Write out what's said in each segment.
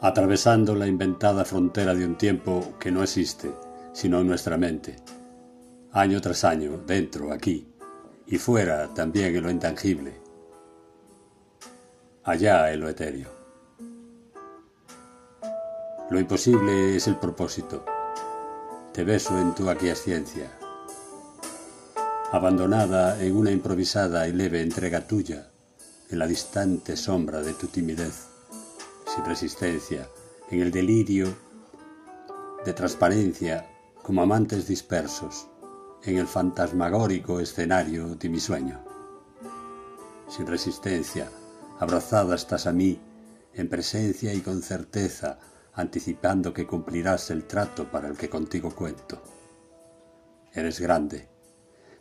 atravesando la inventada frontera de un tiempo que no existe, sino en nuestra mente, año tras año, dentro, aquí, y fuera también en lo intangible, allá en lo etéreo. Lo imposible es el propósito. Te beso en tu aquiescencia, abandonada en una improvisada y leve entrega tuya, en la distante sombra de tu timidez, sin resistencia, en el delirio de transparencia como amantes dispersos, en el fantasmagórico escenario de mi sueño. Sin resistencia, abrazada estás a mí, en presencia y con certeza, anticipando que cumplirás el trato para el que contigo cuento. Eres grande,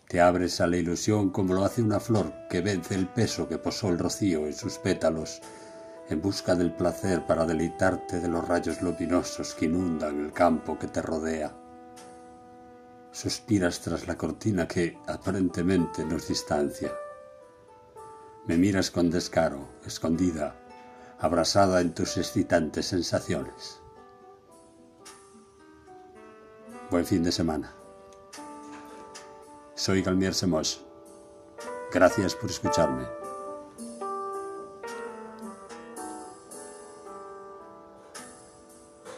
te abres a la ilusión como lo hace una flor que vence el peso que posó el rocío en sus pétalos, en busca del placer para deleitarte de los rayos luminosos que inundan el campo que te rodea. Suspiras tras la cortina que aparentemente nos distancia. Me miras con descaro, escondida, abrasada en tus excitantes sensaciones. Buen fin de semana. Soy Galmier Semos. Gracias por escucharme.